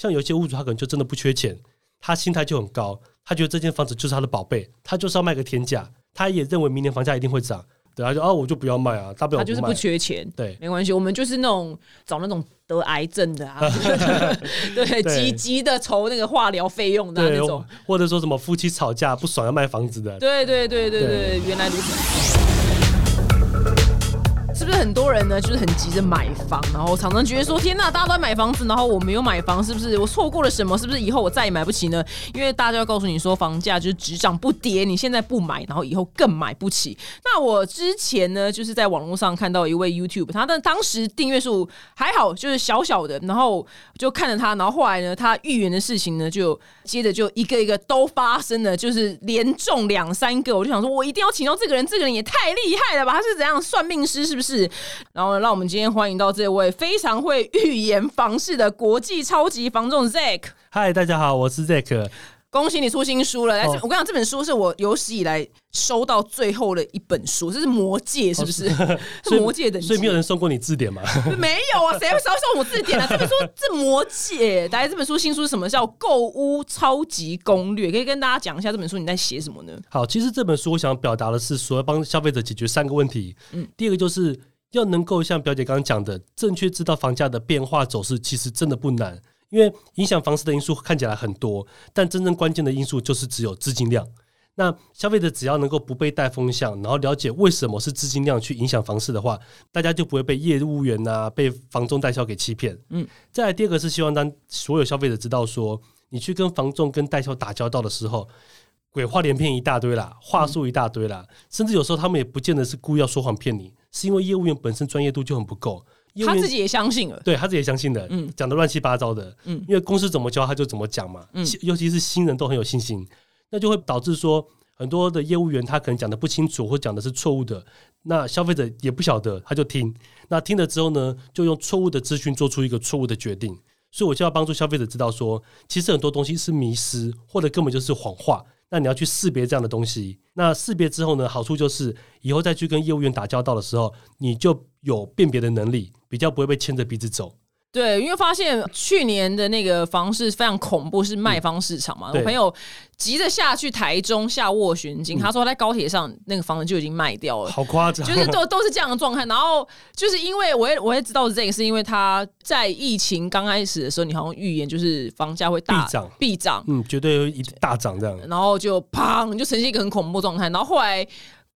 像有些屋主他可能就真的不缺钱，他心态就很高，他觉得这间房子就是他的宝贝，他就是要卖个天价，他也认为明年房价一定会涨，对，他就啊我就不要卖啊，大不了他就是不缺钱，对没关系，我们就是那种找那种得癌症的啊，对，对急急的筹那个化疗费用的啊、那种。，或者说什么夫妻吵架不爽要卖房子的，对对对对对，原来如此。是不是很多人呢，就是很急着买房，然后常常觉得说，天呐，大家都在买房子，然后我没有买房，是不是我错过了什么？是不是以后我再也买不起呢？因为大家要告诉你说，房价就是只涨不跌，你现在不买，然后以后更买不起。那我之前呢，就是在网络上看到一位 YouTube，他的当时订阅数还好，就是小小的，然后就看着他，然后后来呢，他预言的事情呢，就接着就一个一个都发生了，就是连中两三个，我就想说，我一定要请到这个人，这个人也太厉害了吧？他是怎样算命师是不是？然后呢，让我们今天欢迎到这位非常会预言房事的国际超级房仲 Zack。嗨，大家好，我是 Zack。恭喜你出新书了！来，我跟你讲，这本书是我有史以来收到最后的一本书，这是《魔戒》，是不是？是 魔戒等级，所以没有人送过你字典吗？没有啊，谁会烧送我字典啊？这本书这魔戒，来，这本书新书是什么？叫《购物超级攻略》，可以跟大家讲一下这本书你在写什么呢？好，其实这本书我想表达的是说，要帮消费者解决三个问题。嗯，第二个就是要能够像表姐刚刚讲的，正确知道房价的变化走势，其实真的不难。因为影响房市的因素看起来很多，但真正关键的因素就是只有资金量。那消费者只要能够不被带风向，然后了解为什么是资金量去影响房市的话，大家就不会被业务员呐、被房仲代销给欺骗。嗯，再来第二个是希望当所有消费者知道说，你去跟房仲跟代销打交道的时候，鬼话连篇一大堆啦，话术一大堆啦，甚至有时候他们也不见得是故意要说谎骗你，是因为业务员本身专业度就很不够。他自己也相信了，对他自己也相信的，嗯。讲的乱七八糟的，嗯。因为公司怎么教他就怎么讲嘛，嗯。尤其是新人都很有信心，那就会导致说很多的业务员他可能讲的不清楚或讲的是错误的，那消费者也不晓得，他就听，那听了之后呢，就用错误的资讯做出一个错误的决定，所以我就要帮助消费者知道说，其实很多东西是迷失，或者根本就是谎话。那你要去识别这样的东西。那识别之后呢，好处就是以后再去跟业务员打交道的时候，你就有辨别的能力，比较不会被牵着鼻子走。对，因为发现去年的那个房市非常恐怖，是卖方市场嘛。我朋友急着下去台中下斡旋金，他说他在高铁上那个房子就已经卖掉了。好夸张，就是都都是这样的状态，然后就是因为我也我也知道这个，是因为他在疫情刚开始的时候，你好像预言就是房价会大必涨必涨，嗯，绝对会一大涨这样。然后就砰就呈现一个很恐怖的状态，然后后来。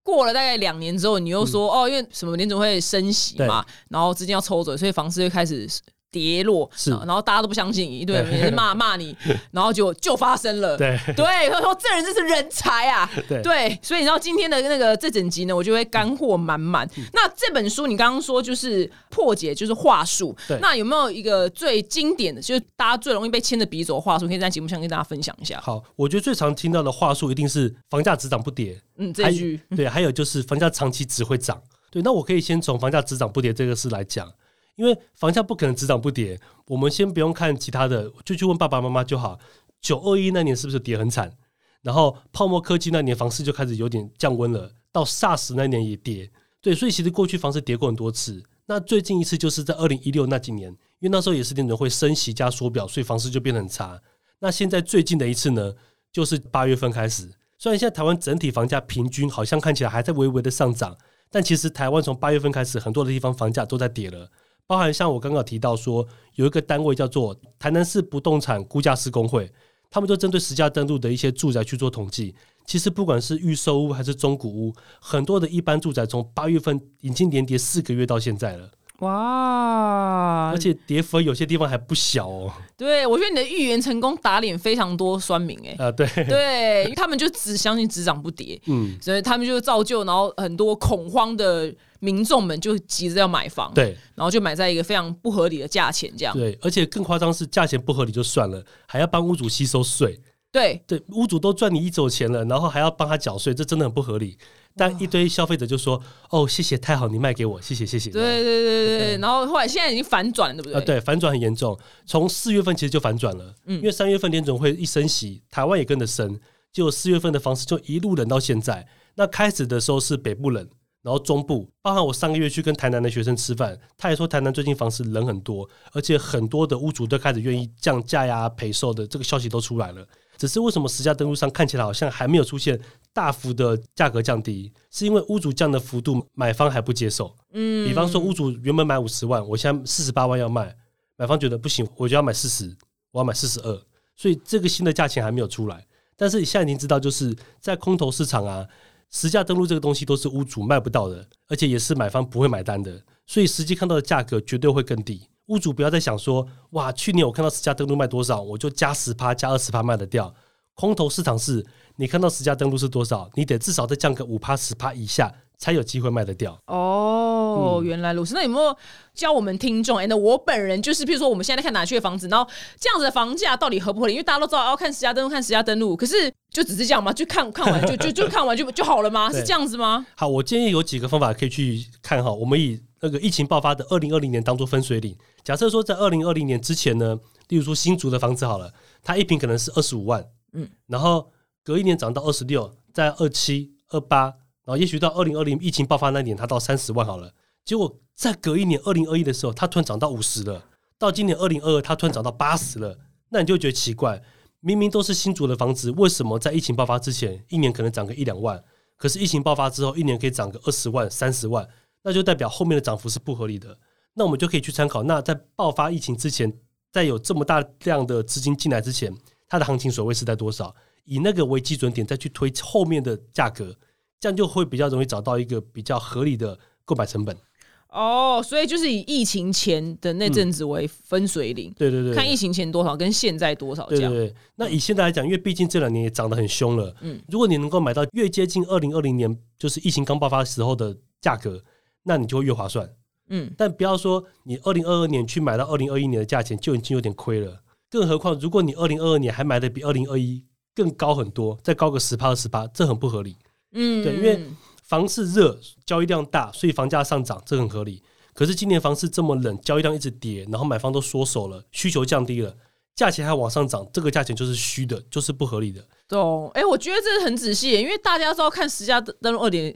过了大概两年之后，你又说、哦，因为什么联总会升息嘛，然后资金要抽走，所以房市就开始跌落，是。然后大家都不相信，一堆人对骂骂你，然后就就发生了，对。对，他说这人真是人才啊，对。对，所以你知道今天的那个这整集呢，我就会干货满满。嗯。那这本书你刚刚说就是破解，就是话术，那有没有一个最经典的，就是大家最容易被牵着鼻子走的话术，可以在节目上跟大家分享一下？好，我觉得最常听到的话术一定是房价只涨不跌，嗯，这句。对，还有就是房价长期只会涨。对，那我可以先从房价只涨不跌这个事来讲，因为房价不可能只涨不跌。我们先不用看其他的，就去问爸爸妈妈就好。九二一那年是不是跌很惨？然后泡沫科技那年房市就开始有点降温了，到 SARS 那年也跌。对，所以其实过去房市跌过很多次。那最近一次就是在二零一六那几年，因为那时候也是联准会升息加缩表，所以房市就变得很差。那现在最近的一次呢，就是八月份开始。虽然现在台湾整体房价平均好像看起来还在微微的上涨，但其实台湾从八月份开始，很多的地方房价都在跌了。包含像我刚刚提到说，有一个单位叫做台南市不动产估价师工会，他们就针对实价登录的一些住宅去做统计。其实不管是预售屋还是中古屋，很多的一般住宅从八月份已经连跌四个月到现在了，哇。而且跌幅有些地方还不小哦。对我觉得你的预言成功打脸非常多酸民哎、啊、对，对，因为他们就只相信只涨不跌，嗯，所以他们就造就，然后很多恐慌的民众们就急着要买房，，对。然后就买在一个非常不合理的价钱，这样，对，而且更夸张是价钱不合理就算了，还要帮屋主吸收税。对，对，屋主都赚你一手钱了，然后还要帮他缴税，这真的很不合理。但一堆消费者就说：“哦，谢谢，太好，你卖给我，谢谢，谢谢。”对对对对对，然后后来现在已经反转了，对不对？啊，对，反转很严重。从四月份其实就反转了，嗯因为三月份联总会一升息，台湾也跟着升，结果四月份的房市就一路冷到现在。那开始的时候是北部冷，然后中部，包含我上个月去跟台南的学生吃饭，他也说台南最近房市冷很多，而且很多的屋主都开始愿意降价呀、赔售的这个消息都出来了。只是为什么实价登录上看起来好像还没有出现大幅的价格降低？是因为屋主降的幅度买方还不接受。嗯，比方说屋主原本买五十万，我现在四十八万要卖，买方觉得不行，我就要买四十，我要买四十二，所以这个新的价钱还没有出来。但是你现在已经知道，就是在空头市场啊。实价登录这个东西都是屋主卖不到的，而且也是买方不会买单的，所以实际看到的价格绝对会更低。屋主不要再想说，哇，去年我看到十家登录卖多少，我就加十趴、加二十趴卖得掉。空头市场是，你看到十家登录是多少，你得至少再降个五趴、十趴以下。才有机会卖得掉哦，原来如此。那有没有教我们听众？哎，那我本人就是，譬如说我们现在看哪区的房子，然后这样子的房价到底合不合理？因为大家都知道要看十家登录，看十家登录，可是就只是这样吗？就看 看完就就就看完就就好了吗？是这样子吗？好，我建议有几个方法可以去看哈。我们以那个疫情爆发的二零二零年当做分水岭。假设说在二零二零年之前呢，例如说新竹的房子好了，它一平可能是二十五万，嗯，然后隔一年涨到二十六，在二七二八。然后也许到二零二零疫情爆发那年，它到三十万好了。结果再隔一年，二零二一的时候，它突然涨到五十了。到今年二零二二，它突然涨到八十了。那你就觉得奇怪，明明都是新竹的房子，为什么在疫情爆发之前，一年可能涨个一两万，可是疫情爆发之后，一年可以涨个二十万、三十万？那就代表后面的涨幅是不合理的。那我们就可以去参考，那在爆发疫情之前，在有这么大量的资金进来之前，它的行情水位是在多少？以那个为基准点，再去推后面的价格。这样就会比较容易找到一个比较合理的购买成本。哦，所以就是以疫情前的那阵子为分水岭。对对对，看疫情前多少跟现在多少。对对对。那以现在来讲，因为毕竟这两年也涨得很凶了。嗯。如果你能够买到越接近二零二零年，就是疫情刚爆发时候的价格，那你就会越划算。嗯。但不要说你二零二二年去买到二零二一年的价钱就已经有点亏了。更何况，如果你二零二二年还买的比二零二一更高很多，再高个十趴二十八，这很不合理。嗯，对，因为房市热，交易量大，所以房价上涨，这很合理。可是今年房市这么冷，交易量一直跌，然后买方都缩手了，需求降低了，价钱还往上涨，这个价钱就是虚的，就是不合理的。懂？哎，我觉得这很仔细，因为大家知道看十家登录二点，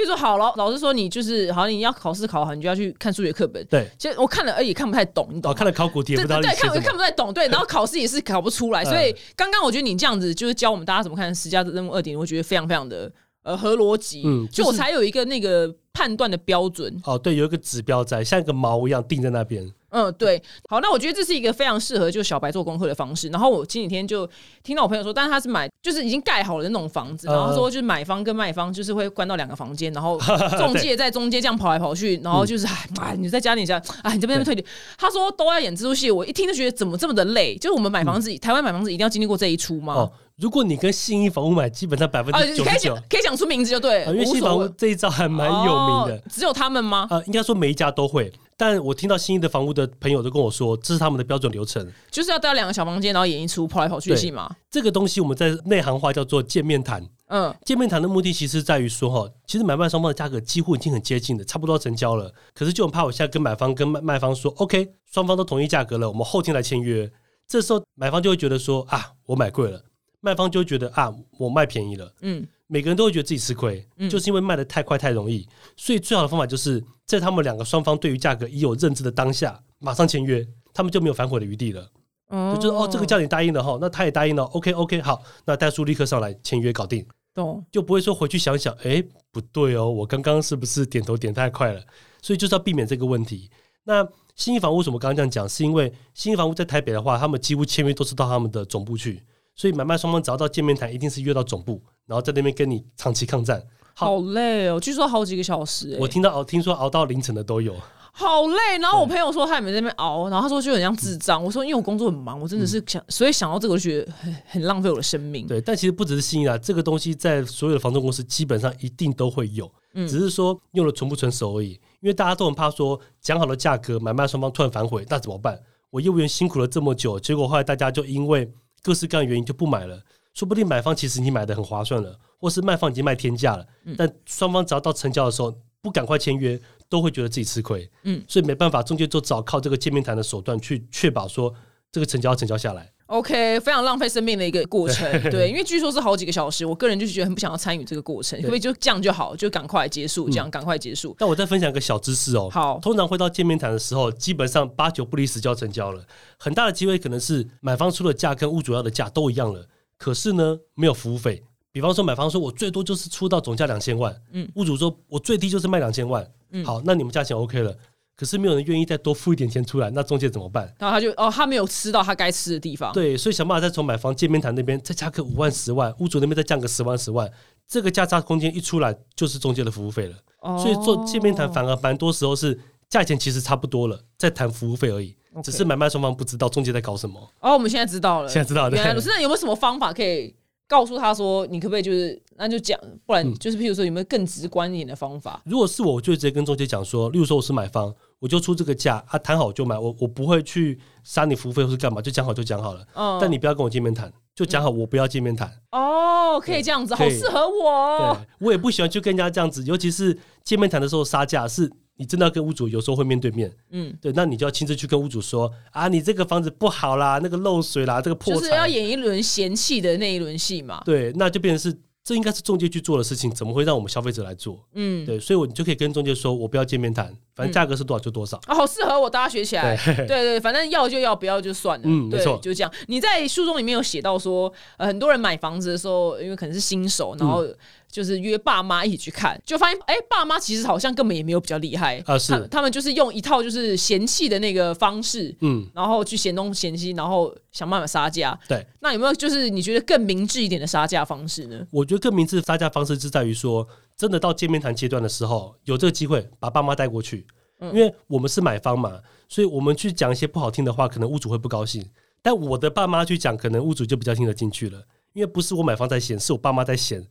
比如说好了，老师说你就是好，你要考试考好，你就要去看数学课本。对，其实我看了而已，看不太懂，你懂？看了考古题不到对，看看不太懂，对，然后考试也是考不出来，所以刚刚我觉得你这样子就是教我们大家怎么看十加任务二点，我觉得非常非常的。呃，合逻辑，嗯，就我才有一个那个判断的标准。哦，对，有一个指标在，像一个锚一样定在那边。嗯，对，好，那我觉得这是一个非常适合就小白做功课的方式。然后我前几天就听到我朋友说，但是他是买就是已经盖好了那种房子，然后说就是买方跟卖方就是会关到两个房间，然后 中介在中间这样跑来跑去，然后就是哎，你再加点下，哎，你这边退点。他说都要演蜘蛛戏，我一听就觉得怎么这么的累？就是我们买房子，台湾买房子一定要经历过这一出吗？哦，如果你跟信义房屋买，基本上百分之九十九可以讲出名字就对，因为信义房屋这一招还蛮有名的。只有他们吗？呃，应该说每一家都会。但我听到新一的房屋的朋友都跟我说，这是他们的标准流程，就是要带两个小房间，然后演一出跑来跑去的戏嘛。这个东西我们在内行话叫做见面谈。嗯，见面谈的目的其实在于说，哈，其实买卖双方的价格几乎已经很接近了，差不多成交了。可是就很怕我现在跟买方跟卖卖方说，OK，双方都同意价格了，我们后天来签约。这时候买方就会觉得说，啊，我买贵了；卖方就会觉得啊，我卖便宜了。嗯。每个人都会觉得自己吃亏，就是因为卖的太快太容易，所以最好的方法就是在他们两个双方对于价格已有认知的当下，马上签约，他们就没有反悔的余地了。就就是哦，这个叫你答应了哈，那他也答应了，OK OK，好，那代叔立刻上来签约搞定，懂？就不会说回去想想，哎，不对哦，我刚刚是不是点头点太快了？所以就是要避免这个问题。那新一房屋为什么刚刚这样讲？是因为新一房屋在台北的话，他们几乎签约都是到他们的总部去。所以买卖双方只要到见面谈，一定是约到总部，然后在那边跟你长期抗战。好累哦，据说好几个小时。我听到熬，听说熬到凌晨的都有。好累，然后我朋友说他也没在那边熬，然后他说就很像智障。我说因为我工作很忙，我真的是想，所以想到这个，我觉得很很浪费我的生命。对，但其实不只是新啊，这个东西在所有的房仲公司基本上一定都会有，只是说用了纯不纯熟而已。因为大家都很怕说讲好的价格，买卖双方突然反悔，那怎么办？我业务员辛苦了这么久，结果后来大家就因为。各式各样的原因就不买了，说不定买方其实你买的很划算了，或是卖方已经卖天价了，但双方只要到成交的时候不赶快签约，都会觉得自己吃亏。嗯，所以没办法，中介就只好靠这个见面谈的手段去确保说这个成交成交下来。OK，非常浪费生命的一个过程。对，因为据说是好几个小时，我个人就是觉得很不想要参与这个过程，可不可以就这样就好，就赶快结束，这样赶快结束。但我再分享一个小知识哦。好，通常会到见面谈的时候，基本上八九不离十就要成交了。很大的机会可能是买方出的价跟屋主要的价都一样了，可是呢没有服务费。比方说买方说我最多就是出到总价两千万，嗯，屋主说我最低就是卖两千万，嗯，好，那你们价钱 OK 了。可是没有人愿意再多付一点钱出来，那中介怎么办？然后他就哦，他没有吃到他该吃的地方。对，所以想办法再从买房见面谈那边再加个五万十万，屋主那边再降个十万十万，这个价差空间一出来就是中介的服务费了。所以做见面谈反而蛮多时候是价钱其实差不多了，在谈服务费而已，只是买卖双方不知道中介在搞什么。哦，我们现在知道了，现在知道了。原来，那有没有什么方法可以？告诉他说：“你可不可以就是那就讲，不然就是譬如说有没有更直观一点的方法？如果是我，我就直接跟中介讲说，例如说我是买方，我就出这个价，啊谈好就买，我我不会去杀你服务费或是干嘛，就讲好就讲好了。嗯，但你不要跟我见面谈，就讲好我不要见面谈。哦，可以这样子，好适合我。对，我也不喜欢去跟人家这样子，尤其是见面谈的时候杀价是。”你真的要跟屋主，有时候会面对面，嗯，对，那你就要亲自去跟屋主说啊，你这个房子不好啦，那个漏水啦，这个破，就是要演一轮嫌弃的那一轮戏嘛。对，那就变成是。这应该是中介去做的事情，怎么会让我们消费者来做？嗯，对，所以我你就可以跟中介说，我不要见面谈，反正价格是多少就多少。啊，好适合我，大家学起来。对对，反正要就要，不要就算了。嗯，没错，就这样。你在书中里面有写到说，呃，很多人买房子的时候，因为可能是新手，然后就是约爸妈一起去看，就发现，哎，爸妈其实好像根本也没有比较厉害。啊，是。他们就是用一套就是嫌弃的那个方式，嗯，然后去嫌东嫌西，然后想办法杀价。对，那有没有就是你觉得更明智一点的杀价方式呢？我觉得更明智的杀价方式是在于说，真的到见面谈阶段的时候，有这个机会把爸妈带过去，因为我们是买方嘛，所以我们去讲一些不好听的话，可能屋主会不高兴。但我的爸妈去讲，可能屋主就比较听得进去了，因为不是我买方在嫌，是我爸妈在嫌，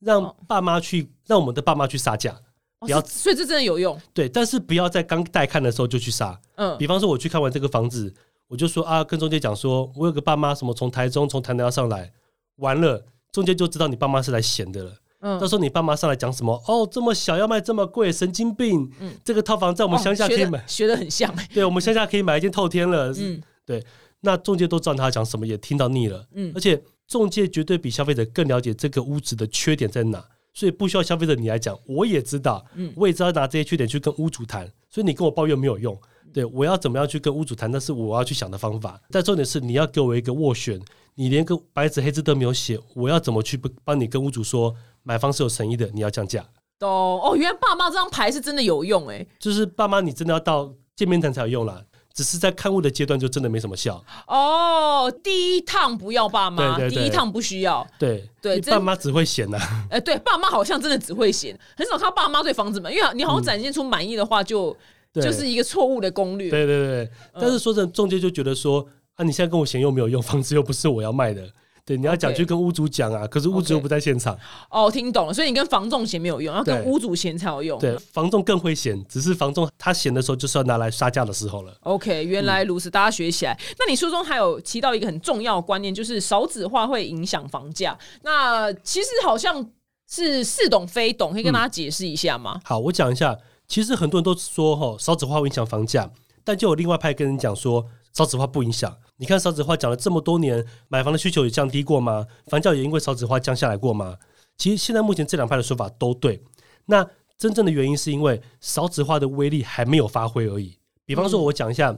让爸妈去，让我们的爸妈去杀价，不要，所以这真的有用。对，但是不要在刚带看的时候就去杀。嗯，比方说我去看完这个房子，我就说啊，跟中介讲说，我有个爸妈什么从台中从台南要上来，完了。中介就知道你爸妈是来闲的了。嗯，到时候你爸妈上来讲什么？哦，这么小要卖这么贵，神经病！嗯，这个套房在我们乡下可以买，学的很像。对，我们乡下可以买一间透天了。嗯，对。那中介都知道他讲什么，也听到腻了。嗯，而且中介绝对比消费者更了解这个屋子的缺点在哪，所以不需要消费者你来讲，我也知道。嗯，我也知道拿这些缺点去跟屋主谈，所以你跟我抱怨没有用。对我要怎么样去跟屋主谈，那是我要去想的方法。但重点是你要给我一个斡旋。你连个白纸黑字都没有写，我要怎么去帮帮你跟屋主说买方是有诚意的？你要降价。懂哦，原来爸妈这张牌是真的有用哎，就是爸妈你真的要到见面谈才有用啦，只是在看屋的阶段就真的没什么效。哦，第一趟不要爸妈，第一趟不需要。对对，爸妈只会嫌呐。哎，对，爸妈好像真的只会嫌，很少看爸妈对房子满，因为你好像展现出满意的话，就就是一个错误的攻略。对对对，但是说真的，中介就觉得说。那你现在跟我嫌又没有用，房子又不是我要卖的，对，你要讲去跟屋主讲啊，可是屋主又不在现场。哦，听懂了，所以你跟房仲嫌没有用，要跟屋主嫌才有用。对，房仲更会嫌，只是房仲他嫌的时候就是要拿来杀价的时候了。OK，原来如此，大家学起来。那你书中还有提到一个很重要的观念，就是少子化会影响房价。那其实好像是似懂非懂，可以跟大家解释一下吗？好，我讲一下。其实很多人都说哈，少子化会影响房价，但就有另外派跟人讲说，少子化不影响。你看少子化讲了这么多年，买房的需求也降低过吗？房价也因为少子化降下来过吗？其实现在目前这两派的说法都对。那真正的原因是因为少子化的威力还没有发挥而已。比方说，我讲一下，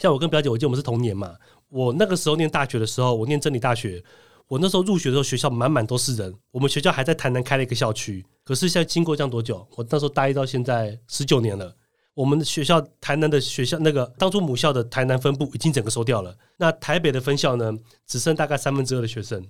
像我跟表姐，我记得我们是同年嘛。我那个时候念大学的时候，我念真理大学，我那时候入学的时候，学校满满都是人。我们学校还在台南开了一个校区，可是现在经过这样多久？我那时候大一到现在十九年了。我们的学校台南的学校，那个当初母校的台南分部已经整个收掉了。那台北的分校呢，只剩大概三分之二的学生。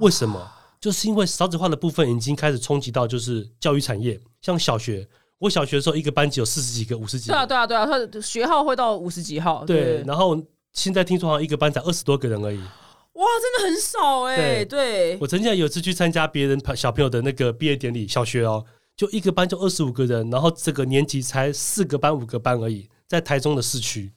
为什么？就是因为少子化的部分已经开始冲击到，就是教育产业。像小学，我小学的时候一个班级有四十几个、五十几个。对啊，对啊，对啊，他的学号会到五十几号。对，然后现在听说好像一个班才二十多个人而已。哇，真的很少哎。对，我曾经有次去参加别人小朋友的那个毕业典礼，小学哦。就一个班就二十五个人，然后这个年级才四个班五个班而已，在台中的市区，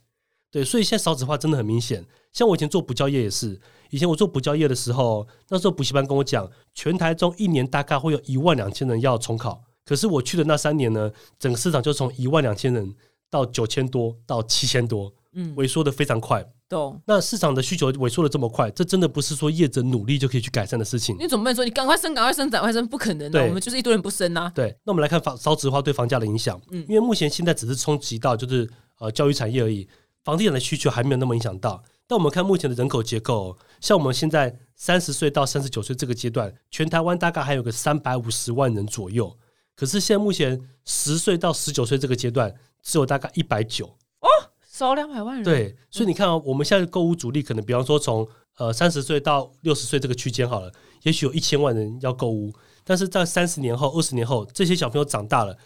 对，所以现在少子化真的很明显。像我以前做补教业也是，以前我做补教业的时候，那时候补习班跟我讲，全台中一年大概会有一万两千人要重考，可是我去的那三年呢，整个市场就从一万两千人到九千多到七千多，嗯，萎缩的非常快。懂。那市场的需求萎缩的这么快，这真的不是说业者努力就可以去改善的事情。你总不能说你赶快生，赶快生，赶快生，不可能的。对我们就是一堆人不生啊。对，那我们来看房烧纸化对房价的影响。嗯因为目前现在只是冲击到就是呃教育产业而已，房地产的需求还没有那么影响到。但我们看目前的人口结构哦，像我们现在三十岁到三十九岁这个阶段，全台湾大概还有个三百五十万人左右。可是现在目前十岁到十九岁这个阶段，只有大概一百九。少两百万人。，对，所以你看哦，我们现在的购物主力可能，比方说从呃三十岁到六十岁这个区间好了，也许有一千万人要购物，但是在三十年后、二十年后，这些小朋友长大了，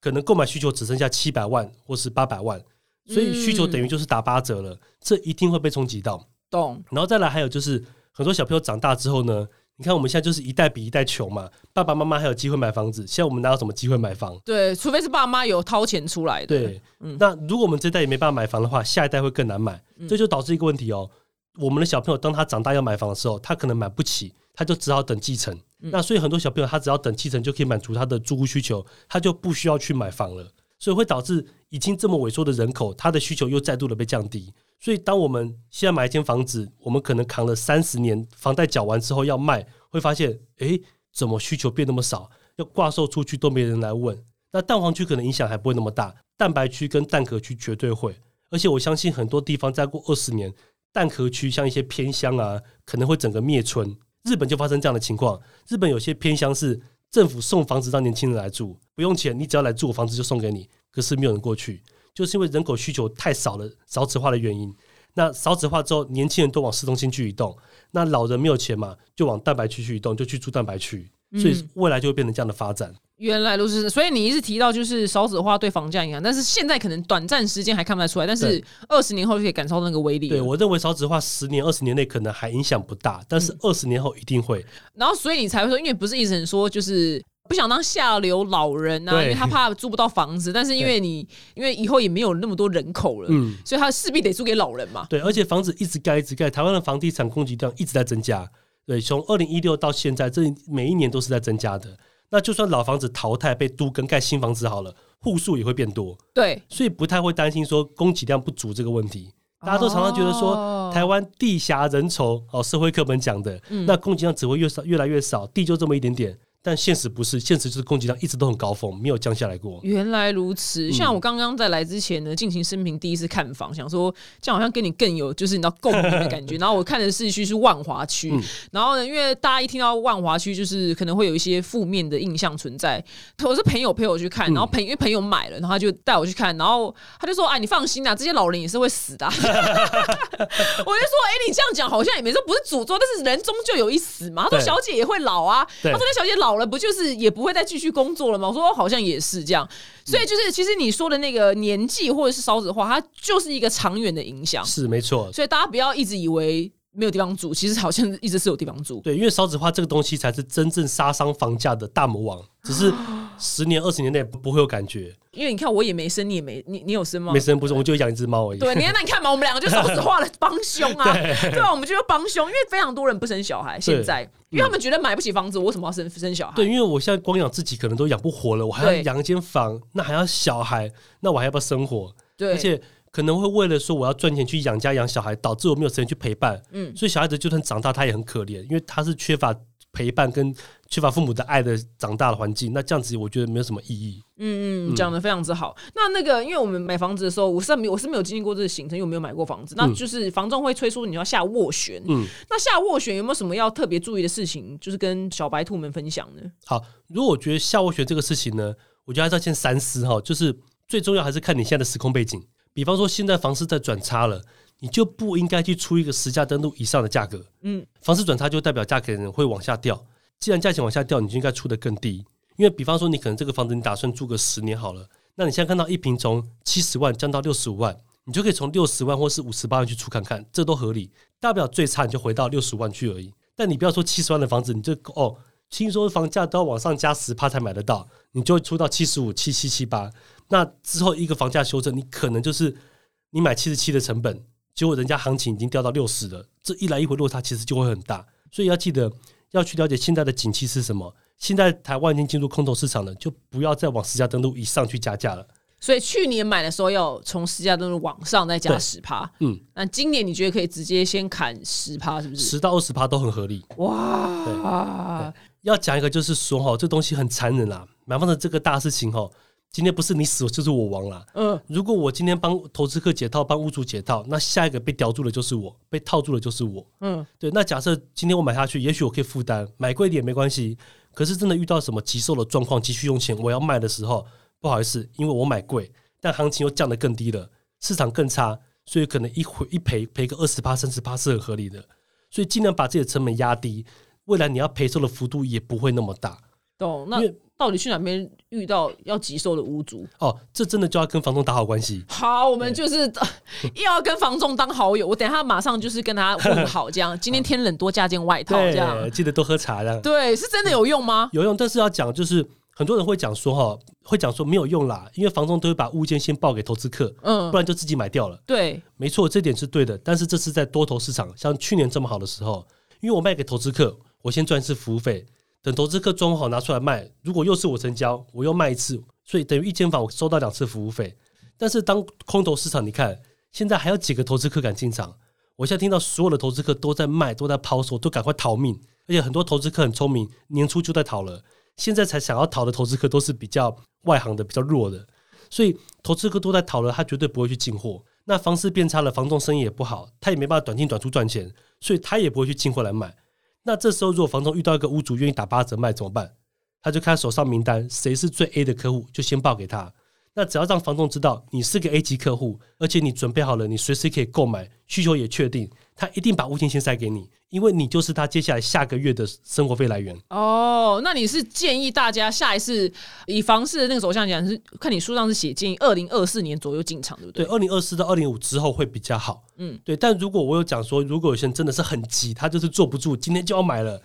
可能购买需求只剩下七百万或是八百万，所以需求等于就是打八折了，这一定会被冲击到。懂。然后再来还有就是很多小朋友长大之后呢，你看我们现在就是一代比一代穷嘛，爸爸妈妈还有机会买房子，现在我们哪有什么机会买房？对，除非是爸妈有掏钱出来的。对，嗯那如果我们这代也没办法买房的话，下一代会更难买，嗯这就导致一个问题哦。我们的小朋友当他长大要买房的时候，他可能买不起，他就只好等继承。嗯那所以很多小朋友他只要等继承就可以满足他的住屋需求，他就不需要去买房了。所以会导致已经这么萎缩的人口，他的需求又再度的被降低。所以当我们现在买一间房子，我们可能扛了三十年房贷缴完之后要卖，会发现，诶，怎么需求变那么少？要挂售出去都没人来问。那蛋黄区可能影响还不会那么大，蛋白区跟蛋壳区绝对会。而且我相信很多地方再过二十年，蛋壳区像一些偏乡啊，可能会整个灭村。日本就发生这样的情况，日本有些偏乡是政府送房子让年轻人来住，不用钱，你只要来住我房子就送给你。可是没有人过去，就是因为人口需求太少了，少子化的原因。那少子化之后，年轻人都往市中心去移动，那老人没有钱嘛，就往蛋白区去移动，就去住蛋白区，所以嗯未来就会变成这样的发展。原来如此，所以你一直提到就是少子化对房价影响，但是现在可能短暂时间还看不太出来，但是二十年后就可以感受到那个威力。对我认为少子化十年、二十年内可能还影响不大，但是二十年后一定会。然后所以你才会说，因为不是一直很说就是。不想当下流老人啊，因为他怕租不到房子，但是因为你因为以后也没有那么多人口了，嗯，所以他势必得租给老人嘛。对，而且房子一直盖一直盖，台湾的房地产供给量一直在增加。对，从二零一六到现在，这每一年都是在增加的。那就算老房子淘汰被都更盖新房子好了，户数也会变多，对，所以不太会担心说供给量不足这个问题。大家都常常觉得说，哦台湾地狭人稠，哦，社会课本讲的，嗯那供给量只会越少，越来越少，地就这么一点点。但现实不是，现实就是供给量一直都很高峰，没有降下来过。原来如此，嗯像我刚刚在来之前呢，进行生平第一次看房，想说这样好像跟你更有就是你知道共鸣的感觉。然后我看的市区是万华区，嗯然后呢，因为大家一听到万华区，就是可能会有一些负面的印象存在。我是朋友陪我去看，嗯然后朋因为朋友买了，然后他就带我去看，然后他就说：“哎，你放心啊，这些老人也是会死的啊、我就说：“哎、你这样讲好像也没说不是诅咒，但是人终究有一死嘛。”他说：“小姐也会老啊。”他说：“那小姐老了，不就是也不会再继续工作了吗？”我说：“哦好像也是这样。”所以就是，其实你说的那个年纪或者是少子化，它就是一个长远的影响。是没错，所以大家不要一直以为没有地方住，其实好像一直是有地方住。对，因为少子化这个东西才是真正杀伤房价的大魔王，只是十年、二十年内不会有感觉。因为你看，我也没生，你也没你你有生吗没？生不是，我就养一只猫而已。对，你看，那你看嘛，我们两个就少子化了 帮凶啊，对对啊，我们就要帮凶，因为非常多人不生小孩，现在，因为他们觉得买不起房子，我为什么要生生小孩？对，因为我现在光养自己可能都养不活了，我还要养一间房，那还要小孩，那我还要不要生活？对，而且可能会为了说我要赚钱去养家养小孩，导致我没有时间去陪伴。嗯，所以小孩子就算长大，他也很可怜，因为他是缺乏陪伴跟缺乏父母的爱的长大的环境。那这样子，我觉得没有什么意义。嗯嗯，讲的非常之好。那那个，因为我们买房子的时候，我是没有我是没有经历过这个行程，因为我没有买过房子。那就是房仲会催促你要下斡旋。嗯，那下斡旋有没有什么要特别注意的事情，就是跟小白兔们分享呢？好，如果我觉得下斡旋这个事情呢，我觉得还是要先三思哈，就是最重要还是看你现在的时空背景。比方说，现在房市在转差了，你就不应该去出一个实价登录以上的价格。嗯，房市转差就代表价格会往下掉。既然价钱往下掉，你就应该出的更低。因为比方说，你可能这个房子你打算住个十年好了，那你现在看到一平从七十万降到六十五万，你就可以从六十万或是五十八万去出看看，这都合理。大不了最差你就回到六十万去而已。但你不要说七十万的房子，你就哦，听说房价都要往上加十趴才买得到，你就会出到七十五、七七七八。那之后一个房价修正，你可能就是你买七十七的成本，结果人家行情已经掉到六十了，这一来一回落差其实就会很大。所以要记得要去了解现在的景气是什么。现在台湾已经进入空头市场了，就不要再往实价登录以上去加价了。所以去年买的时候要从实价登录往上再加对十趴，嗯，那今年你觉得可以直接先砍十趴，是不是？十到二十趴都很合理。哇，要讲一个就是说哈，这东西很残忍啊，买房的这个大事情哈，今天不是你死就是我亡了。嗯，如果我今天帮投资客解套，帮屋主解套，那下一个被叼住的就是我，被套住的就是我。嗯，对，那假设今天我买下去，也许我可以负担，买贵一点没关系。可是真的遇到什么急售的状况，急需用钱，我要卖的时候，不好意思，因为我买贵，但行情又降得更低了，市场更差，所以可能一回一赔赔个二十八、三十八是很合理的。所以尽量把自己的成本压低，未来你要赔售的幅度也不会那么大。懂。那到底去哪边遇到要急售的屋主？哦，这真的就要跟房东打好关系。好，我们就是又 要跟房东当好友。我等一下马上就是跟他问好，这样。今天天冷，多加件外套，这样，。记得多喝茶，这样对，是真的有用吗？有用。但是要讲就是，很多人会讲说哈，会讲说没有用啦，因为房东都会把物件先报给投资客，嗯不，然就自己买掉了。对，没错，这点是对的。但是这是在多头市场，像去年这么好的时候，因为我卖给投资客，我先赚一次服务费，等投资客装好拿出来卖，如果又是我成交，我又卖一次，所以等于一间房我收到两次服务费。但是当空头市场，你看现在还有几个投资客敢进场？我现在听到所有的投资客都在卖，都在抛售，都赶快逃命。而且很多投资客很聪明，年初就在逃了，现在才想要逃的投资客都是比较外行的、比较弱的。所以投资客都在逃了，他绝对不会去进货。那房市变差了，房东生意也不好，他也没办法短进短出赚钱，所以他也不会去进货来买。那这时候如果房东遇到一个屋主愿意打八折卖怎么办？他就看手上名单，谁是最 A 的客户，就先报给他。那只要让房东知道你是个 A 级客户，而且你准备好了，你随时可以购买，需求也确定，他一定把物件先塞给你，因为你就是他接下来下个月的生活费来源。哦，那你是建议大家下一次以房市的那个走向讲，是看你书上是写建议二零二四年左右进场，对不对，对？二零二四到二零五之后会比较好。嗯，对。但如果我有讲说，如果有些人真的是很急，他就是坐不住，今天就要买了，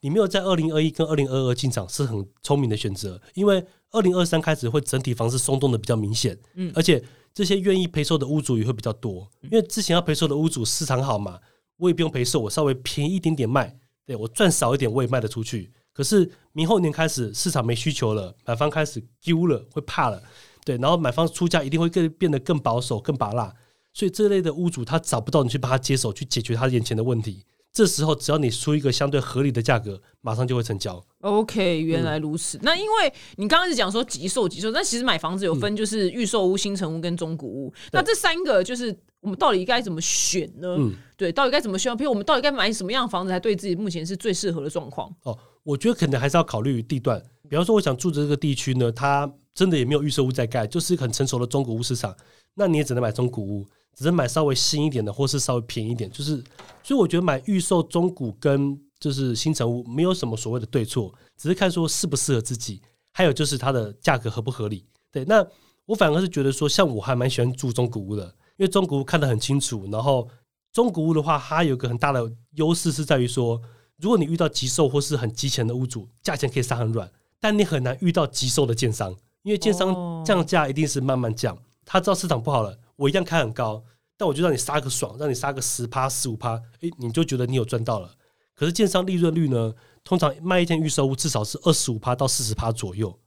你没有在二零二一跟二零二二进场是很聪明的选择，因为二零二三开始会整体房市松动的比较明显，嗯而且这些愿意赔售的屋主也会比较多，因为之前要赔售的屋主市场好嘛，我也不用赔售，我稍微便宜一点点卖，对我赚少一点我也卖得出去。可是明后年开始市场没需求了，买方开始丢了，会怕了，对，然后买方出价一定会更变得更保守、更拔辣，所以这类的屋主他找不到你去帮他接手，去解决他眼前的问题。这时候只要你出一个相对合理的价格，马上就会成交。OK，原来如此。那因为你刚刚是讲说急售急售，但其实买房子有分就是预售屋、新城屋跟中古屋。那这三个就是我们到底该怎么选呢？嗯对，到底该怎么选？譬如我们到底该买什么样的房子才对自己目前是最适合的状况？哦，我觉得可能还是要考虑地段。比方说，我想住的这个地区呢，它真的也没有预售屋在盖，就是很成熟的中古屋市场，那你也只能买中古屋，只是买稍微新一点的，或是稍微便宜一点。就是，所以我觉得买预售中古跟就是新城屋没有什么所谓的对错，只是看说适不适合自己，还有就是它的价格合不合理。对，那我反而是觉得说，像我还蛮喜欢住中古屋的，因为中古屋看得很清楚，然后中古屋的话，它有一个很大的优势是在于说，如果你遇到急售或是很急钱的屋主，价钱可以杀很软，但你很难遇到急售的建商，因为建哦商降价一定是慢慢降，他知道市场不好了，我一样开很高，但我就让你杀个爽，让你杀个十趴十五趴，诶，你就觉得你有赚到了。可是建商利润率呢，通常卖一间预售屋至少是二十五趴到四十趴左右，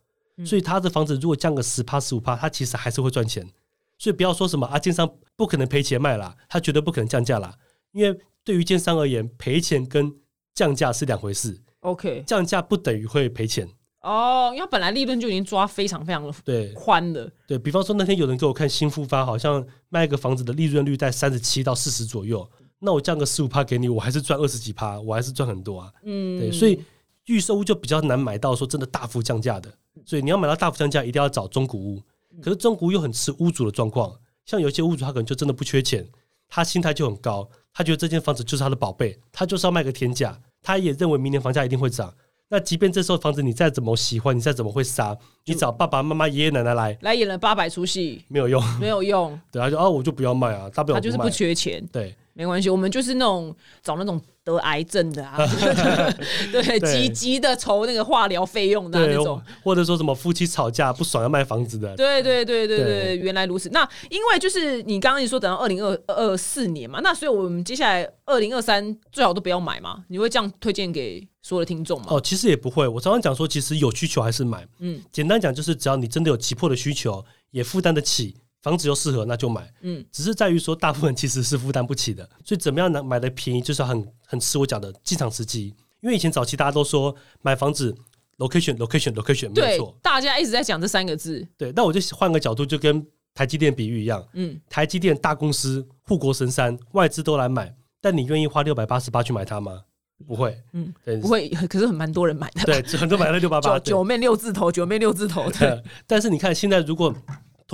所以他的房子如果降个十趴十五趴，他其实还是会赚钱。所以不要说什么啊，建商不可能赔钱卖啦，他绝对不可能降价啦，因为对于建商而言，赔钱跟降价是两回事，OK，降价不等于会赔钱。哦，因为它本来利润就已经抓非常非常的对宽了。对比方说，那天有人给我看新复发，好像卖一个房子的利润率在三十七到四十左右，那我降个十五趴给你，我还是赚二十几趴，我还是赚很多啊。嗯，对，所以预售屋就比较难买到说真的大幅降价的，所以你要买到大幅降价，一定要找中古屋。可是中古屋又很吃屋主的状况，像有些屋主他可能就真的不缺钱，他心态就很高，他觉得这间房子就是他的宝贝，他就是要卖个天价，他也认为明年房价一定会涨。那即便这时候房子你再怎么喜欢，你再怎么会杀，你找爸爸妈妈、爷爷奶奶来来演了八百出戏没有用，没有用，对，他就哦我就不要卖啊，大不了他就是不。缺钱。对，没关系，我们就是那种找那种得癌症的啊，对，对急急的筹那个化疗费用的啊、那种。，或者说什么夫妻吵架不爽要卖房子的，对对对对对，对原来如此。那因为就是你刚刚也说等到二零二二四年嘛，那所以我们接下来二零二三最好都不要买嘛。你会这样推荐给所有的听众吗？哦，其实也不会。我常常讲说，其实有需求还是买。嗯嗯，简单讲就是，只要你真的有急迫的需求，也负担得起，房子又适合，那就买。嗯，只是在于说，大部分其实是负担不起的。所以怎么样能买的便宜，就是很很吃我讲的进场时机。因为以前早期大家都说买房子 location location location 没有错，，大家一直在讲这三个字。对。那我就换个角度，就跟台积电比喻一样，嗯，台积电大公司护国神山，外资都来买，但你愿意花六百八十八去买它吗？不会，嗯不会，可是很蛮多人买的。对，很多买了六八八，九九面六字头，九面六字头。对，对，但是你看，现在如果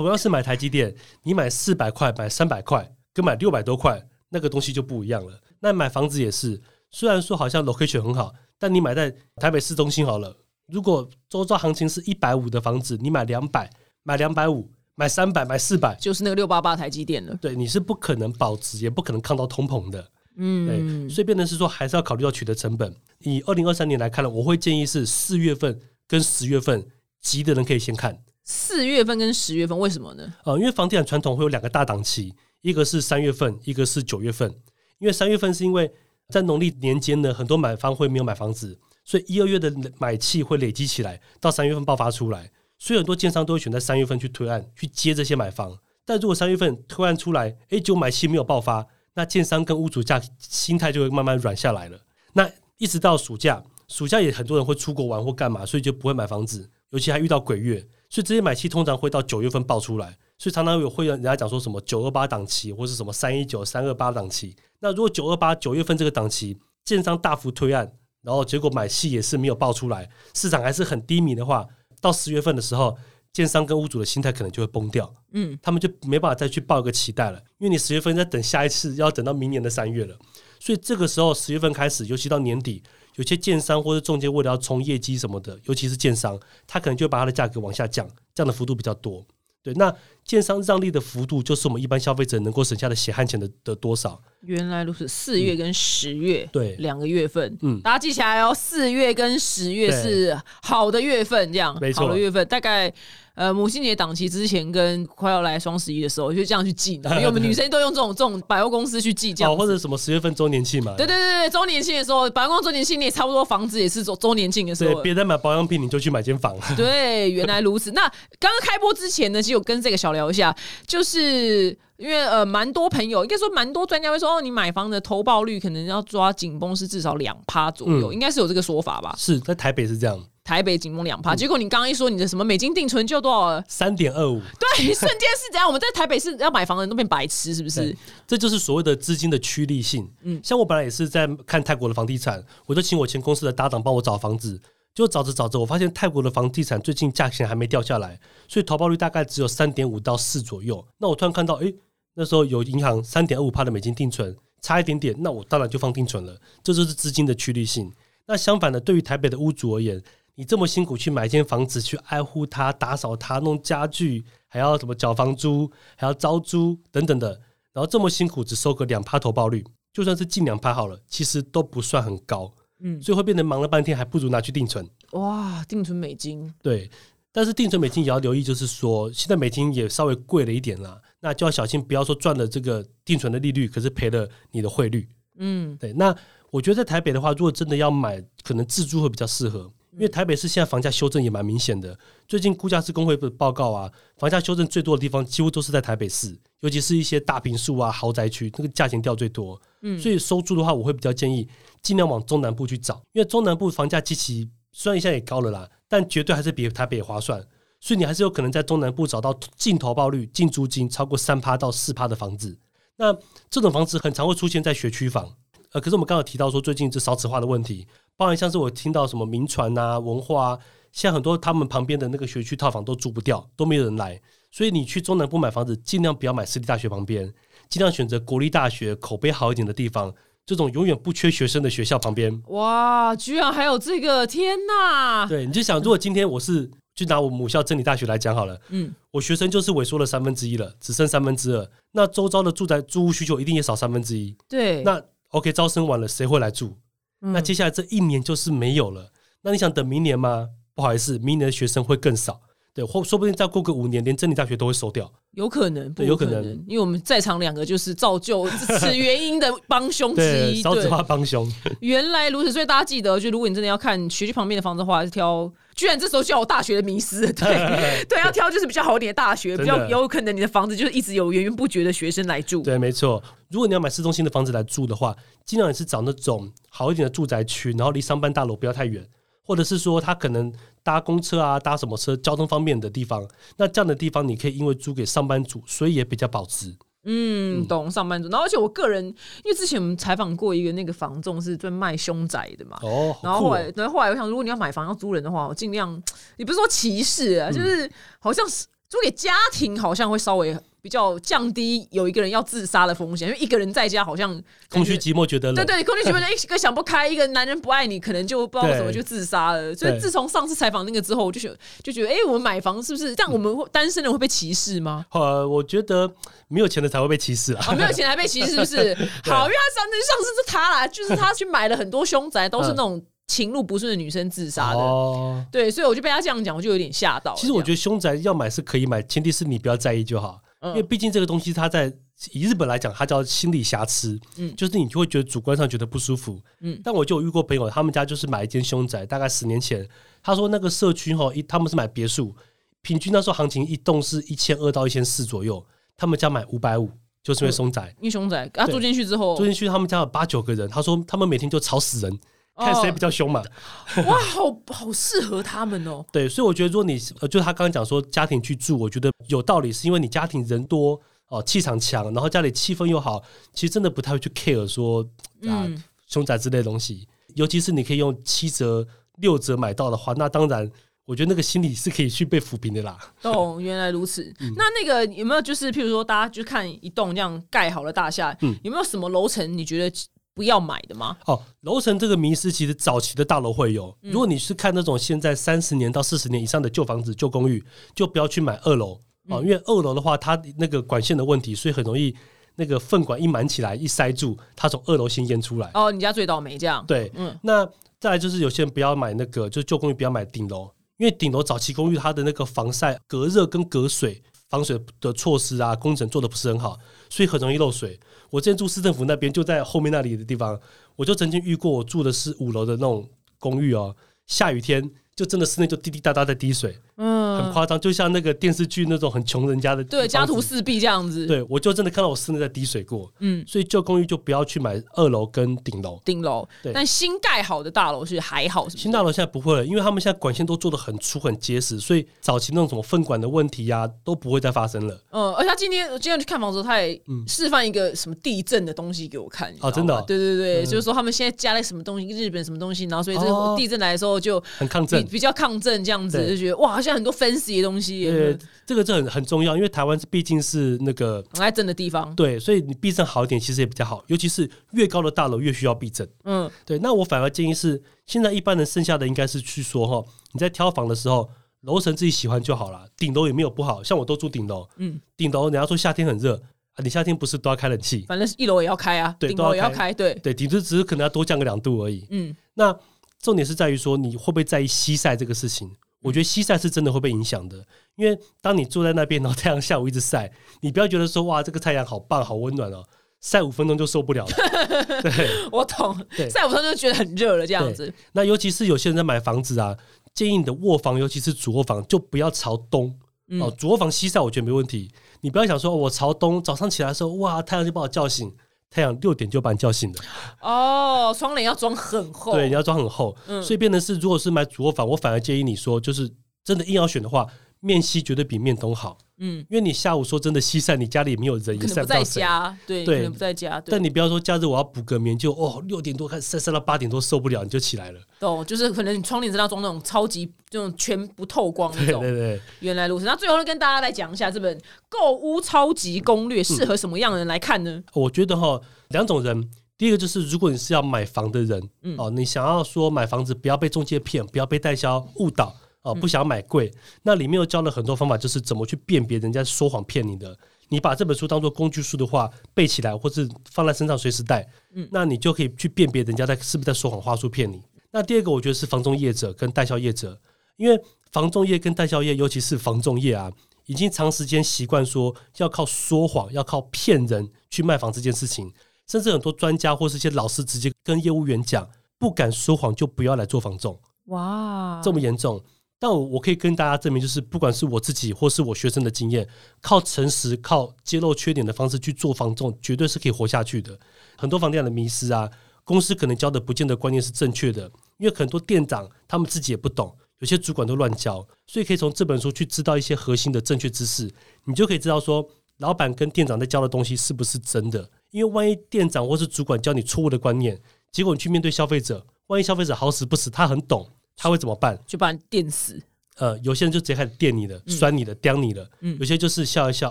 同样是买台积电，你买四百块、买三百块，跟买六百多块，那个东西就不一样了。那买房子也是，虽然说好像 location 很好，但你买在台北市中心好了，如果周遭行情是一百五的房子，你买两百，买两百五，买三百，买四百，就是那个六八八台积电了。对，你是不可能保值，也不可能抗到通膨的。嗯对，，所以变成是说，还是要考虑到取得成本。以二零二三年来看了，我会建议是四月份跟十月份急的人可以先看。四月份跟十月份为什么呢？呃，因为房地产传统会有两个大档期，一个是三月份，一个是九月份。因为三月份是因为在农历年间呢，很多买方会没有买房子，所以一二月的买气会累积起来，到三月份爆发出来。所以很多建商都会选在三月份去推案，去接这些买房。但如果三月份推案出来，诶，就买气没有爆发，那建商跟屋主价心态就会慢慢软下来了。那一直到暑假，暑假也很多人会出国玩或干嘛，所以就不会买房子，尤其还遇到鬼月，所以这些买气通常会到九月份爆出来，所以常常有会有人家讲说什么九二八档期，或是什么三一九、三二八档期。那如果九二八九月份这个档期，建商大幅推案，然后结果买气也是没有爆出来，市场还是很低迷的话，到十月份的时候，建商跟屋主的心态可能就会崩掉，嗯，他们就没办法再去抱一个期待了，因为你十月份在等下一次，要等到明年的三月了。所以这个时候十月份开始，尤其到年底，有些建商或者中介为了要冲业绩什么的，尤其是建商，他可能就把它的价格往下降，这样的幅度比较多。对，那建商让利的幅度，就是我们一般消费者能够省下的血汗钱的的多少。原来如此，四月跟十月，对。两个月份，嗯。大家记起来哦，四月跟十月是好的月份，这样，没错。好的月份，大概呃母亲节档期之前跟快要来双十一的时候，就这样去记，因为我们女生都用这种这种百货公司去记这样哦，或者什么十月份周年庆嘛，对对对对，周年庆的时候，百货公司周年庆你也差不多，房子也是周周年庆的时对，候。别再买保养品，你就去买间房。对，原来如此。那刚刚开播之前呢，其实我跟这个小聊一下，就是因为呃，蛮多朋友应该说蛮多专家会说，哦，你买房的投报率可能要抓紧绷是至少两趴左右，嗯应该是有这个说法吧？是在台北是这样，台北紧绷两嗯趴，结果你刚刚一说你的什么美金定存就多少了？三点二五，对，瞬间是怎样？我们在台北是要买房的人都变白痴，是不是？这就是所谓的资金的趋利性。嗯嗯，像我本来也是在看泰国的房地产，我就请我前公司的搭档帮我找房子，就找着找着，我发现泰国的房地产最近价钱还没掉下来，所以投报率大概只有三点五到四左右。那我突然看到，诶，那时候有银行三点二五帕的美金定存，差一点点，那我当然就放定存了。这就是资金的趋利性。那相反的，对于台北的屋主而言，你这么辛苦去买一间房子，去爱护它、打扫它、弄家具，还要什么缴房租，还要招租等等的，然后这么辛苦只收个两趴投报率，就算是近两趴好了，其实都不算很高，嗯，所以会变得忙了半天，还不如拿去定存。哇，定存美金，对，但是定存美金也要留意，就是说现在美金也稍微贵了一点啦，那就要小心，不要说赚了这个定存的利率，可是赔了你的汇率。嗯，对，那我觉得在台北的话，如果真的要买，可能自住会比较适合，因为台北市现在房价修正也蛮明显的。最近估价师工会的报告啊，房价修正最多的地方几乎都是在台北市，尤其是一些大平数啊、豪宅区，那个价钱掉最多。嗯所以收租的话，我会比较建议尽量往中南部去找，因为中南部房价极其虽然现在也高了啦，但绝对还是比台北划算。所以你还是有可能在中南部找到净投报率、净租金超过三趴到四趴的房子。那这种房子很常会出现在学区房，呃，可是我们刚刚提到说最近这少子化的问题，包含像是我听到什么民传啊、文化啊，现在很多他们旁边的那个学区套房都租不掉，都没有人来，所以你去中南部买房子，尽量不要买私立大学旁边，尽量选择国立大学口碑好一点的地方，这种永远不缺学生的学校旁边。哇，居然还有这个，天哪！对，你就想，如果今天我是就拿我母校真理大学来讲好了，嗯，我学生就是萎缩了三分之一了，只剩三分之二。那周遭的住宅租屋需求一定也少三分之一。对，那 OK，招生完了，谁会来住？嗯那接下来这一年就是没有了。那你想等明年吗？不好意思，明年的学生会更少。对，或说不定再过个五年，连真理大学都会收掉。有可能，对有可能能，因为我们在场两个就是造就此原因的帮凶之，一。对，少子化帮凶。原来如此，所以大家记得，就如果你真的要看学区旁边的房子的话，还是挑。居然这时候叫我大学的迷失，对 对，要挑就是比较好一点的大学，比较有可能你的房子就是一直有源源不绝的学生来住。对，没错。如果你要买市中心的房子来住的话，尽量也是找那种好一点的住宅区，然后离上班大楼不要太远，或者是说他可能搭公车啊、搭什么车，交通方便的地方。那这样的地方，你可以因为租给上班族，所以也比较保值。嗯，懂上班族。然后而且我个人，因为之前我们采访过一个那个房仲是专卖凶宅的嘛，哦，然后后来，然后后来我想，如果你要买房要租人的话，我尽量，也不是说歧视啊，就是好像是租给家庭，好像会稍微比较降低有一个人要自杀的风险，因为一个人在家好像空虚。寂寞觉得冷。对对，空虚寂寞，一 个想不开，一个男人不爱你，可能就不知道为什么对就自杀了。所以自从上次采访那个之后，我就觉得就觉得，哎、我们买房是不是这样？我们会单身人会被歧视吗？呃，我觉得没有钱的才会被歧视啊。啊，没有钱还被歧视，是不是？好，因为他上次上次是他啦，就是他去买了很多凶宅，都是那种情路不顺的女生自杀的。哦，对，所以我就被他这样讲，我就有点吓到。其实我觉，得凶宅要买是可以买，前提是你不要在意就好。因为嗯毕竟这个东西，它在以日本来讲，它叫心理瑕疵，嗯。就是你就会觉得主观上觉得不舒服，嗯。但我就有遇过朋友，他们家就是买一间凶宅，大概十年前，他说那个社区哈，一他们是买别墅，平均那时候行情一栋是一千二到一千四左右，他们家买五百五，就是因为凶宅，因为凶宅，啊，住进去之后，住进去他们家有八九个人，他说他们每天就吵死人，看谁比较凶嘛。哇，好好适合他们哦。对，所以我觉得，如果你呃，就是他刚刚讲说家庭去住，我觉得有道理，是因为你家庭人多哦，气场强，然后家里气氛又好，其实真的不太会去 care 说啊、嗯凶宅之类的东西。尤其是你可以用七折、六折买到的话，那当然，我觉得那个心理是可以去被抚平的啦。哦，原来如此。嗯那那个有没有就是，譬如说，大家就看一栋这样盖好了大厦，嗯有没有什么楼层你觉得不要买的吗？哦，楼层这个迷失，其实早期的大楼会有。嗯如果你是看那种现在三十年到四十年以上的旧房子、旧公寓，就不要去买二楼哦，嗯因为二楼的话，它那个管线的问题，所以很容易那个粪管一满起来一塞住，它从二楼先淹出来。哦，你家最倒霉这样。对，嗯那再来就是有些人不要买那个，就是旧公寓不要买顶楼，因为顶楼早期公寓它的那个防晒、隔热跟隔水、防水的措施啊，工程做的不是很好，所以很容易漏水。我之前住市政府那边，就在后面那里的地方，我就曾经遇过，我住的是五楼的那种公寓哦，下雨天就真的室内就滴滴答答在滴水，很嗯，夸张，就像那个电视剧那种很穷人家的对，家徒四壁这样子。，对我就真的看到我室内在滴水过，嗯，所以旧公寓就不要去买二楼跟顶楼。顶楼，对但新盖好的大楼是还好，是是？新大楼现在不会了，因为他们现在管线都做的很粗很结实，所以早期那种什么粪管的问题呀、都不会再发生了。嗯，而且他今天我今天去看房子，他也嗯示范一个什么地震的东西给我看。你知道吗真的哦对对对，嗯就是说他们现在加了什么东西，日本什么东西，然后所以这个哦地震来的时候就比很抗震。比较抗震，这样子就觉得哇，好像很多 fancy 的东西，呃，这个这很很重要，因为台湾毕竟是那个很爱震的地方。对，所以你避震好一点其实也比较好，尤其是越高的大楼越需要避震。嗯，对，那我反而建议是，现在一般人剩下的应该是去说哈，你在挑房的时候，楼层自己喜欢就好了，顶楼也没有不好，像我都住顶楼，嗯，顶楼人家说夏天很热啊，你夏天不是都要开冷气？反正一楼也要开啊，对顶楼也要开，对，对，顶多只是可能要多降个两度而已。嗯，那重点是在于说，你会不会在意西晒这个事情？我觉得西晒是真的会被影响的，因为当你坐在那边，然后太阳下午一直晒，你不要觉得说哇，这个太阳好棒，好温暖哦，晒五分钟就受不了了。对，我懂。晒五分钟就觉得很热了，这样子。那尤其是有些人在买房子啊，建议你的卧房，尤其是主卧房，就不要朝东。嗯哦，主卧房西晒我觉得没问题，你不要想说、哦我朝东，早上起来的时候，哇，太阳就把我叫醒，太阳六点就把你叫醒了。哦，窗帘要装很厚。对，你要装很厚，嗯所以变成是，如果是买主卧房，我反而建议你说，就是真的硬要选的话，面西绝对比面东好，嗯，因为你下午说真的西晒，你家里没有人晒不到谁。家，对，对可能不在家，但，你不要说假日我要补个眠，就哦六点多开始晒晒到八点多受不了，你就起来了。懂，就是可能你窗帘真的要装那种超级这种全不透光那种。对对对，原来如此。那最后呢，跟大家来讲一下这本《购屋超级攻略》适合什么样的人来看呢？我觉得哈两种人，第一个就是如果你是要买房的人，嗯哦，你想要说买房子不要被中介骗，不要被代销误导，哦，不想买贵。那里面又教了很多方法，就是怎么去辨别人家说谎骗你的。你把这本书当做工具书的话，背起来或是放在身上随时带，嗯，那你就可以去辨别人家在是不是在说谎话术骗你。那第二个，我觉得是房中业者跟代销业者，因为房中业跟代销业，尤其是房中业啊，已经长时间习惯说要靠说谎、要靠骗人去卖房这件事情，甚至很多专家或是一些老师直接跟业务员讲，不敢说谎就不要来做房仲。哇，这么严重？但我可以跟大家证明，就是不管是我自己或是我学生的经验，靠诚实、靠揭露缺点的方式去做房仲，绝对是可以活下去的。很多房地产的迷失啊，公司可能教的不见得观念是正确的，因为很多店长他们自己也不懂，有些主管都乱教，所以可以从这本书去知道一些核心的正确知识，你就可以知道说，老板跟店长在教的东西是不是真的。因为万一店长或是主管教你错误的观念，结果你去面对消费者，万一消费者好死不死，他很懂。他会怎么办？就把你电死。呃，有些人就直接开始电你了，酸你的，刁你了。嗯，有些就是笑一笑，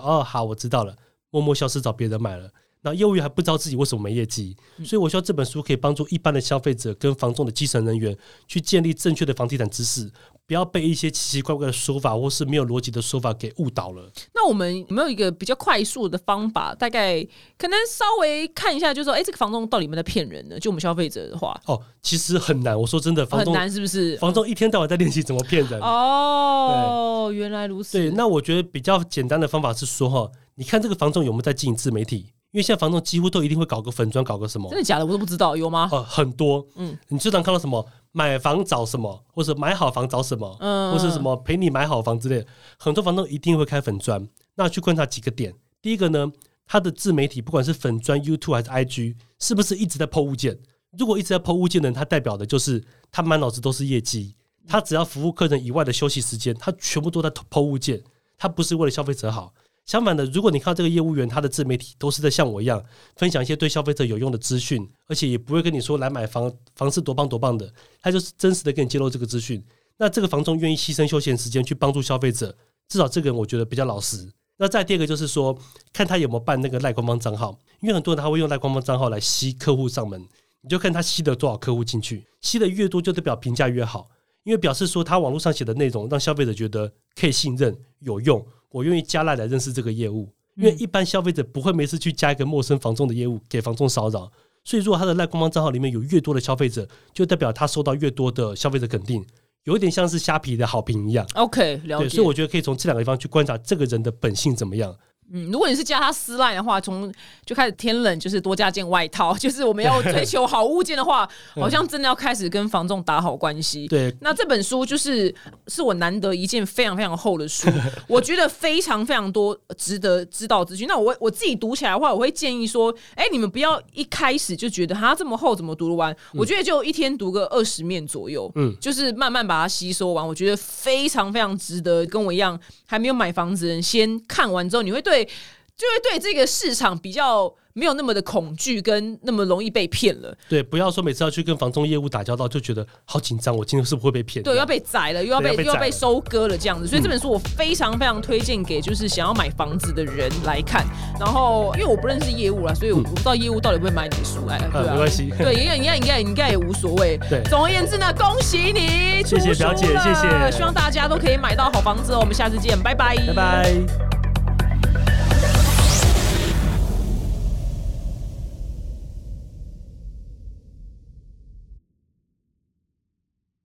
哦，好，我知道了，默默消失，找别人买了。那业务员还不知道自己为什么没业绩，所以我希望这本书可以帮助一般的消费者跟房仲的基层人员去建立正确的房地产知识，不要被一些奇奇怪怪的说法或是没有逻辑的说法给误导了。那我们有没有一个比较快速的方法？大概可能稍微看一下，就说，哎，这个房东到底有没有在骗人呢？就我们消费者的话，哦，其实很难。我说真的，很难是不是？房东一天到晚在练习怎么骗人。哦，原来如此。对，那我觉得比较简单的方法是说，哈，你看这个房仲有没有在经营自媒体？因为现在房东几乎都一定会搞个粉砖，搞个什么？真的假的？我都不知道，有吗？呃，很多。嗯，你经常看到什么买房找什么，或者买好房找什么，嗯，或是什么陪你买好房之类的，很多房东一定会开粉砖。那去观察几个点，第一个呢，他的自媒体不管是粉砖、YouTube 还是 IG，是不是一直在抛物件？如果一直在抛物件的人，他代表的就是他满脑子都是业绩，他只要服务客人以外的休息时间，他全部都在抛物件，他不是为了消费者好。相反的，如果你看这个业务员，他的自媒体都是在像我一样分享一些对消费者有用的资讯，而且也不会跟你说来买房房是多棒多棒的，他就是真实的跟你揭露这个资讯。那这个房仲愿意牺牲休闲时间去帮助消费者，至少这个我觉得比较老实。那再第二个就是说，看他有没有办那个赖官方账号，因为很多人他会用赖官方账号来吸客户上门，你就看他吸了多少客户进去，吸的越多就代表评价越好，因为表示说他网络上写的内容让消费者觉得可以信任有用。我愿意加赖来认识这个业务，因为一般消费者不会没事去加一个陌生房仲的业务给房仲骚扰，所以如果他的赖官方账号里面有越多的消费者，就代表他收到越多的消费者肯定，有一点像是虾皮的好评一样。OK，了解。所以我觉得可以从这两个地方去观察这个人的本性怎么样。嗯，如果你是加他撕烂的话，从就开始天冷，就是多加件外套。就是我们要 追求好物件的话，好像真的要开始跟房仲打好关系。对，那这本书就是是我难得一件非常非常厚的书，我觉得非常非常多值得知道资讯。那我我自己读起来的话，我会建议说，哎，你们不要一开始就觉得它这么厚，怎么读得完？我觉得就一天读个二十面左右，嗯，就是慢慢把它吸收完。我觉得非常非常值得。跟我一样还没有买房子人，先看完之后，你会对。就会对这个市场比较没有那么的恐惧，跟那么容易被骗了。对，不要说每次要去跟房中业务打交道，就觉得好紧张，我今天是不是会被骗？对，要被宰了，又要被又要被收割了这样子。所以这本书我非常非常推荐给就是想要买房子的人来看。然后因为我不认识业务啦，所以我不知道业务到底会买你的书。哎，对没关系。对，应该应该应该应该也无所谓。对，总而言之呢，恭喜你，谢谢表姐，谢谢。希望大家都可以买到好房子哦。我们下次见，拜拜，拜拜。